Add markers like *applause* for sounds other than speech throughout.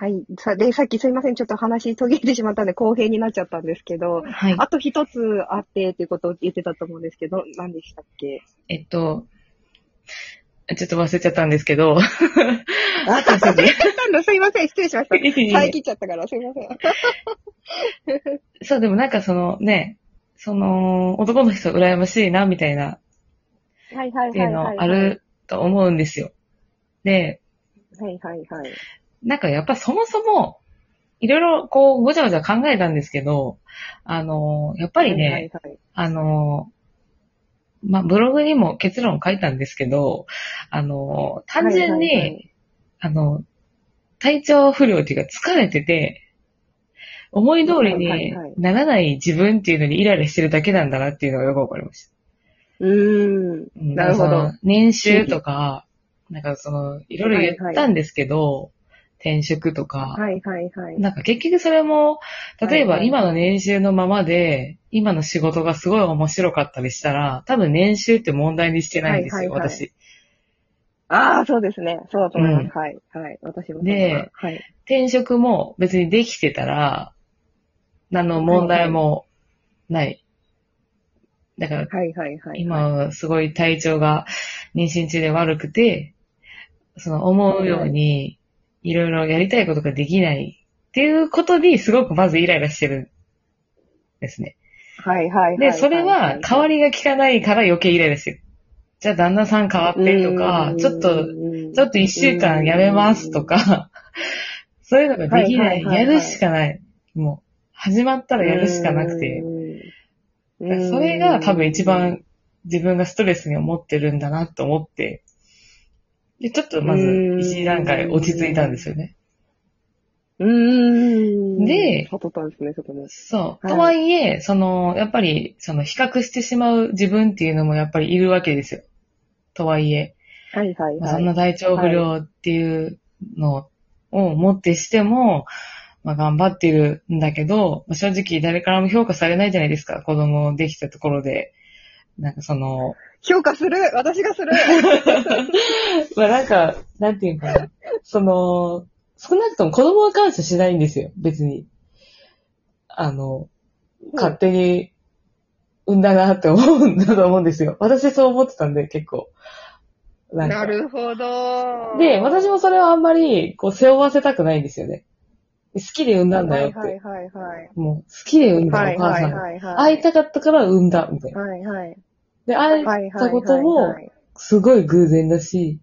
はい。さで、さっきすいません。ちょっと話途切れてしまったんで、公平になっちゃったんですけど、はい。あと一つあってっていうことを言ってたと思うんですけど、何でしたっけ？えっと、ちょっと忘れちゃったんですけど、*laughs* あ、忘れちゃったんだ。すいません。失礼しました。*laughs* 遮切っちゃったから、すいません。*laughs* そう、でもなんかそのね、その、男の人羨ましいな、みたいな、はいはいっていうのはいはい。あると思うんですよ。で、はいはいはい。なんかやっぱそもそも、いろいろこう、ごちゃごちゃ考えたんですけど、あの、やっぱりね、はいはいはいあの、まあ、ブログにも結論書いたんですけど、あの、単純に、はいはいはいあの、体調不良っていうか疲れてて、思い通りにはいならない自分っていうのにイライラしてるだけなんだなっていうのがよくわかりました。うーん。うんなるほど年収とか、なんかその、いろいろ言ったんですけど、転職とか、はいはいはい。なんか結局それも、例えばはいはい今の年収のままで、今の仕事がすごい面白かったりしたら、多分年収って問題にしてないんですよ、はいはいはい私。ああ、そうですね。そうだと思います。うんはい。はい。私もではい。転職も別にできてたら、何の問題もない。だから、はいはいはい。今はすごい体調が妊娠中で悪くて、その思うようにいろいろやりたいことができないっていうことにすごくまずイライラしてるんですね。はいはいはい。で、それは代わりが効かないから余計イライラしてる。じゃあ旦那さん変わってとか、ちょっと、ちょっと一週間やめますとか、*laughs* そういうのができない。やるしかない。もう、始まったらやるしかなくて。それが多分一番自分がストレスに思ってるんだなと思って、で、ちょっとまず一段階落ち着いたんですよね。うーん。で悟ったんですね、そ。そう。はいとはいえ、その、やっぱり、その、比較してしまう自分っていうのもやっぱりいるわけですよ。とはいえ。はいはいはい。まあそんな体調不良っていうのをもってしても、まあ頑張ってるんだけど、まあ正直誰からも評価されないじゃないですか。子供できたところで。なんかその、評価する？私がする？*laughs* まあなんか、なんていうかな。その、少なくとも子供は感謝しないんですよ。別に。あの、勝手に産んだなって思うんだと思うんですよ。私そう思ってたんで、結構。ななるほど。で、私もそれはあんまり、こう、背負わせたくないんですよね。好きで産んだんだよって。はいはいはいはい。もう、好きで産んだ、はいはいお母さんが。はいはい。会いたかったから産んだ、みたいな。はいはい。で、会えたこともすごい偶然だし、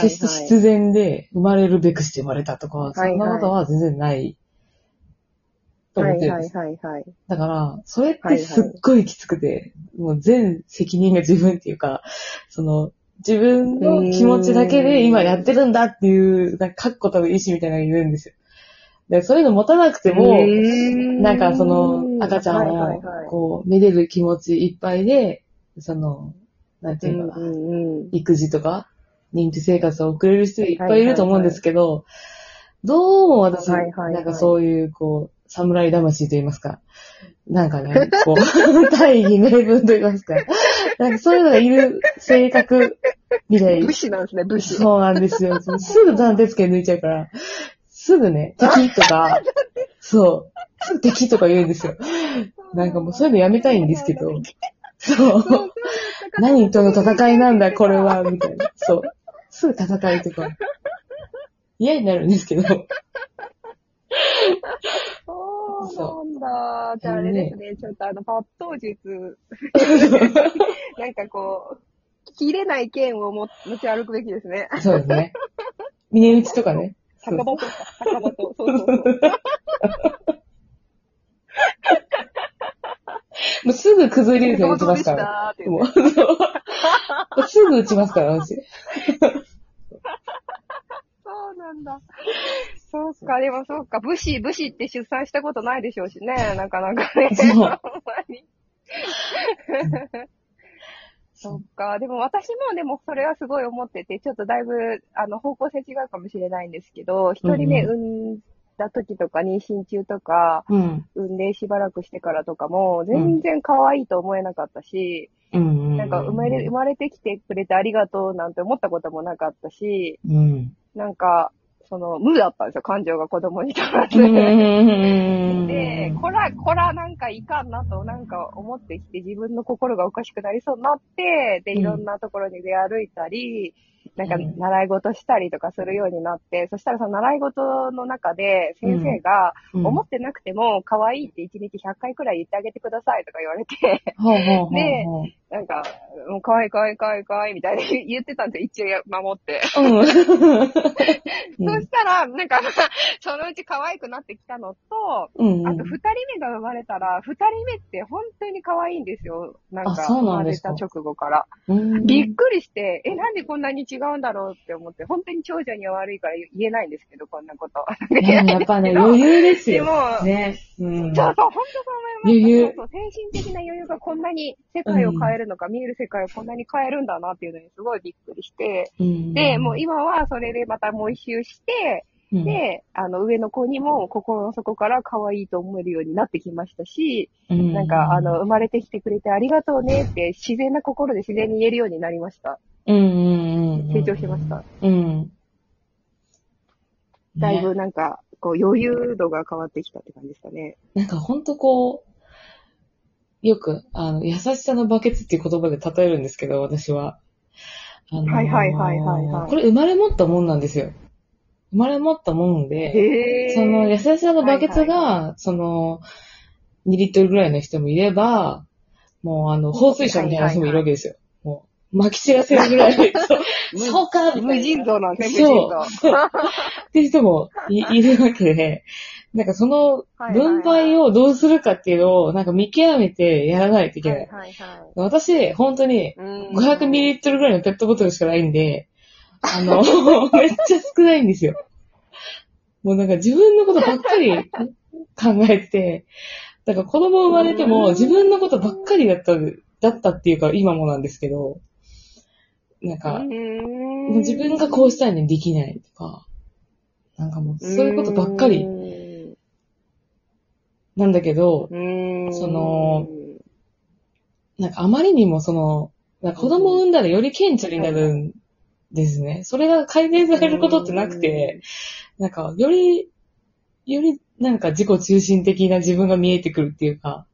決して必然で生まれるべくして生まれたとか、はいはいそんなことは全然ない、と思ってるんです。はいはいはいはい。だから、それってすっごいきつくて、もう全責任が自分っていうか、その、自分の気持ちだけで今やってるんだっていう、なんか確固たる意志みたいなのがいるんですよ。で、そういうの持たなくても、なんかその赤ちゃんをはいこう、めでる気持ちいっぱいで、その、なんていうのかな、育児とか、認知生活を送れる人いっぱいいると思うんですけど、どうも私、なんかそういう、こう、侍魂と言いますか、なんかね、こう、*laughs* 大義名分と言いますか、なんかそういうのがいる性格みたい。武士なんですね、武士。そうなんですよ。すぐ断鉄剣抜いちゃうから、すぐね、敵とか、*laughs* そう、*laughs* 敵とか言うんですよ。なんかもうそういうのやめたいんですけど、そう、何との戦いなんだ、これは、みたいな。そう、すぐ戦いとか、嫌になるんですけど、そうなんだ。じゃああれですね、ちょっとあの、抜刀術、*laughs* なんかこう、切れない剣をも持ち歩くべきですね。そうですね。峰打ちとかね。そう坂本か、*laughs* 坂本。そうそうそう。*laughs* もうすぐ崩れるで打ちますから。もうそうすぐ打ちますから、私。*laughs* そうなんだ。そうか、でもそうか、武士、武士って出産したことないでしょうしね、なかなかね。そうほんまに。そっか。でも私もでもそれはすごい思ってて、ちょっとだいぶ、あの、方向性違うかもしれないんですけど、一人目うん産んだ時とか、妊娠中とか、うん。産んでしばらくしてからとかも、全然可愛いと思えなかったし、うん。なんか生まれ、生まれてきてくれてありがとうなんて思ったこともなかったし、うん。なんか、その、無だったんですよ、感情が子供に対しうて。ん。で、こら、こらなんかいかんなとなんか思ってきて自分の心がおかしくなりそうになって、で、うんいろんなところに出歩いたり、なんかうん習い事したりとかするようになって、そしたらその習い事の中で先生が、うん思ってなくても可愛いって1日100回くらい言ってあげてくださいとか言われて、でなんか、もう可愛い可愛い可愛い可愛いみたいに *laughs* 言ってたんで一応守って。うん。*laughs* そしたら、なんか、そのうち可愛くなってきたのと、うん。あと、二人目が生まれたら、二人目って本当に可愛いんですよ。なんあか、生まれた直後から。うんびっくりして、え、なんでこんなに違うんだろうって思って、本当に長女には悪いから言えないんですけど、こんなこと。いややっぱね、*laughs* 余裕ですよ。でも、ね。うん。そうそう、本当そう思います。余裕そうそう精神的な余裕がこんなに世界を変えるのか、見える世界をこんなに変えるんだなっていうのにすごいびっくりして、うんで、もう今はそれでまたもう一周して、うんで、あの、上の子にも心の底から可愛いと思えるようになってきましたし、うんなんか、あの、生まれてきてくれてありがとうねって自然な心で自然に言えるようになりました。うんうんうん。成長しました。うん。だいぶねなんか、こう余裕度が変わってきたって感じですかね。なんかほんとこう、よく、あの、優しさのバケツっていう言葉で例えるんですけど、私は。あのーはいはいはいはいはいこれ生まれ持ったもんなんですよ。生まれ持ったもんで。その優しさのバケツが、はいその、2リットルぐらいの人もいれば、もうあの、放水車みたいな人もいるわけですよ。もう、撒き散らせるぐらい、そうそうか無尽蔵なんですね、無そう尽蔵。っていう人もいいるわけで、なんかその分配をどうするかっていうのを、なんか見極めてやらないといけない。はいはいはい。私、本当にうん500ミリリットルぐらいのペットボトルしかないんで、あの、*laughs* めっちゃ少ないんですよ。もうなんか自分のことばっかり考えて、だから子供生まれても自分のことばっかりだった、だったっていうか今もなんですけど、なんか、もう自分がこうしたいのにできないとか、なんかもうそういうことばっかりり。なんだけど、その、なんかあまりにもその、なんか子供を産んだらより顕著になるんですね。それが改善されることってなくて、なんかより、よりなんか自己中心的な自分が見えてくるっていうか、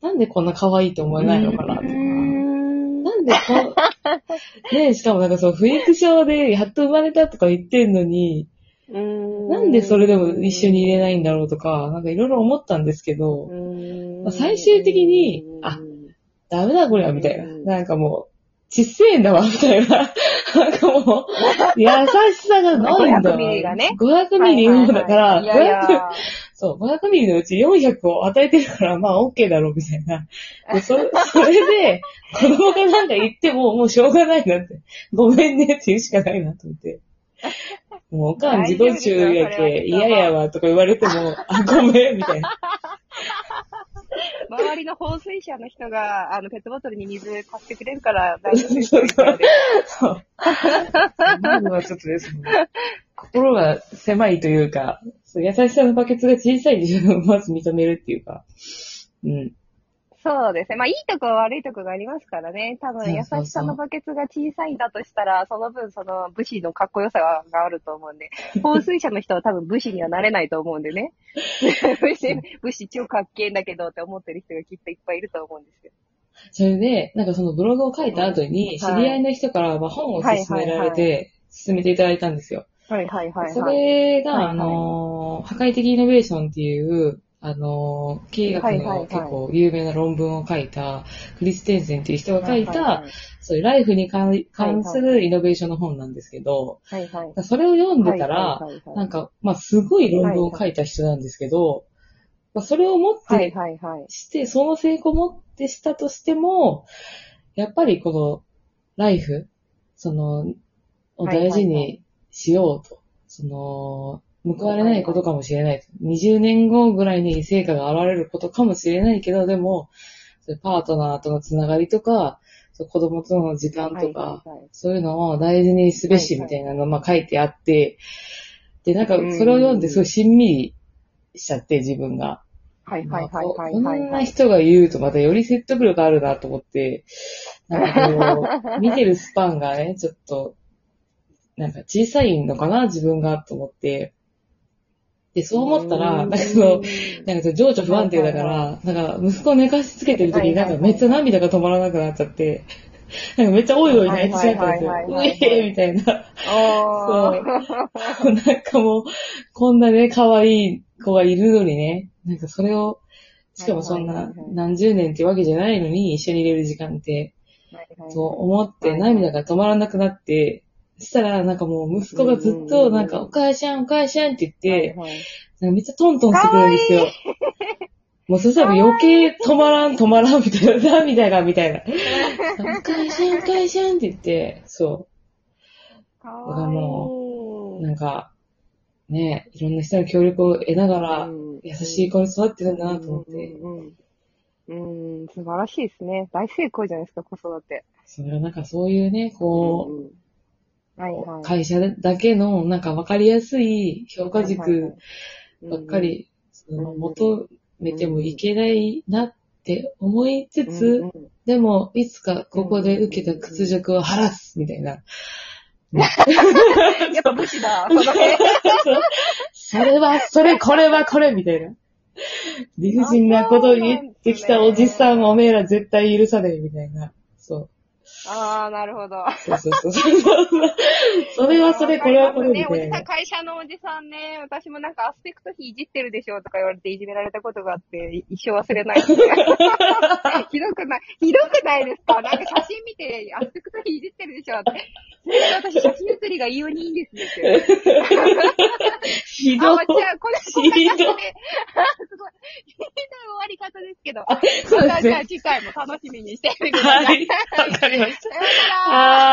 なんでこんな可愛いと思えないのかなとか。なんでこう、*laughs* ねしかもなんかそう、不育症でやっと生まれたとか言ってんのに、ななんでそれでも一緒に入れないんだろうとか、なんかいろいろ思ったんですけど、まあ最終的にあダメだこれは、みたいな。うんなんかもう、ちっせえんだわ、みたいな。なんかもう、優しさがないんだわ。500ミリがね500ミリ用だから、いやいや500そう、500ミリのうち400を与えてるから、まあ OK だろう、みたいな。で、それ、それで、子供がなんか言っても、もうしょうがないなって。ごめんねって言うしかないなと思って。もう、おかん自己中やけ、嫌やわ、とか言われても、あ、ごめん、みたいな。周りの放水車の人が、あの、ペットボトルに水貸してくれるから大丈夫ですそう。まずはちょっとですね、心が狭いという。か、そう優しさのバケツが小さい自分をまず認めるっていうか、うん。そうですね。まあ、いいとこ悪いとこがありますからね。多分、優しさのバケツが小さいんだとしたら、その分、その武士のかっこよさがあると思うんで、放水車の人は多分武士にはなれないと思うんでね。*laughs* 武士、武士超かっけえんだけどって思ってる人がきっといっぱいいると思うんですよ。それで、なんかそのブログを書いた後に、うん知り合いの人からまあ本を勧められて、勧めていただいたんですよ。はいはいはい、はい。それが、あのー、破壊的イノベーションっていう、あのー、経営学の結構有名な論文を書いた、クリステンセンっていう人が書いた、そういうライフに関関するイノベーションの本なんですけど。それを読んでたら、なんか、まあ、すごい論文を書いた人なんですけど、まあ、それをもっはいて。して、その成功をもってしたとしても、やっぱりこの、ライフ、その、を大事にしようと。その、報われないことかもしれない。20年後ぐらいに成果が現れることかもしれないけど、でも、パートナーとのつながりとか、子供との時間とか、はいはいはいそういうのを大事にすべしみたいなのがまあ書いてあって、で、なんかそれを読んですごいしんみりしちゃって、自分が。はいはいはいはいこん。な人が言うとまたより説得力あるなと思って、なんかこう、*laughs* 見てるスパンがね、ちょっと、なんか小さいのかな、自分が、と思って。で、そう思ったら、なんかその、なんか情緒不安定だから、なんか息子を寝かしつけてる時になんかめっちゃ涙が止まらなくなっちゃって、なんかめっちゃおいおい泣いてしまったんですよ。うえーみたいな。おー。なんかもう、こんなね、可愛い子がいるのにね、なんかそれを、しかもそんな何十年ってわけじゃないのに一緒にいれる時間って、そう思って涙が止まらなくなって、そしたらなんかもう息子がずっとなんかお母ちゃんお母ちゃんって言って、はいはいなんかめっちゃトントンしてくるんですよ。もうそしたら余計止まらん止まらんみたいな、涙がみたいな。お母ちゃんお母ちゃんって言って、そかだからわいう、い。なんか、ね、いろんな人の協力を得ながら、うん優しい子に育ってるんだなと思って、うんうんうん、うん素晴らしいですね。大成功じゃないですか、子育て。それはなんかそういうね、こうんうんう、い。会社だけのなんかわかりやすい評価軸ばっかり、その求めてもいけないなって思いつつ、でも、いつかここで受けた屈辱を晴らす、みたいな。*laughs* やっぱ武士だ、*laughs* その辺。それは、それ、これはこれ、みたいな。理不尽なことを言ってきたおじさん、おめえら絶対許さねえ、みたいな。ああ、なるほど。そうそうそうそう。それはそれ、これはこれ、みね、おじさん、。会社のおじさんね、私もなんかアスペクト比いじってるでしょとか言われていじめられたことがあって、い一生忘れない。*laughs* ひどくない、ひどくないですか？なんか写真見て、アスペクト比いじってるでしょって。私、写真写りが異様にいいんですよって。ひどいあ、。じゃあ、これ、こんな感じで、ひどいすごい、ひどい終わり方ですけど。そうでますたじゃあね。次回も楽しみにしててください。はい。わかりました。さようなら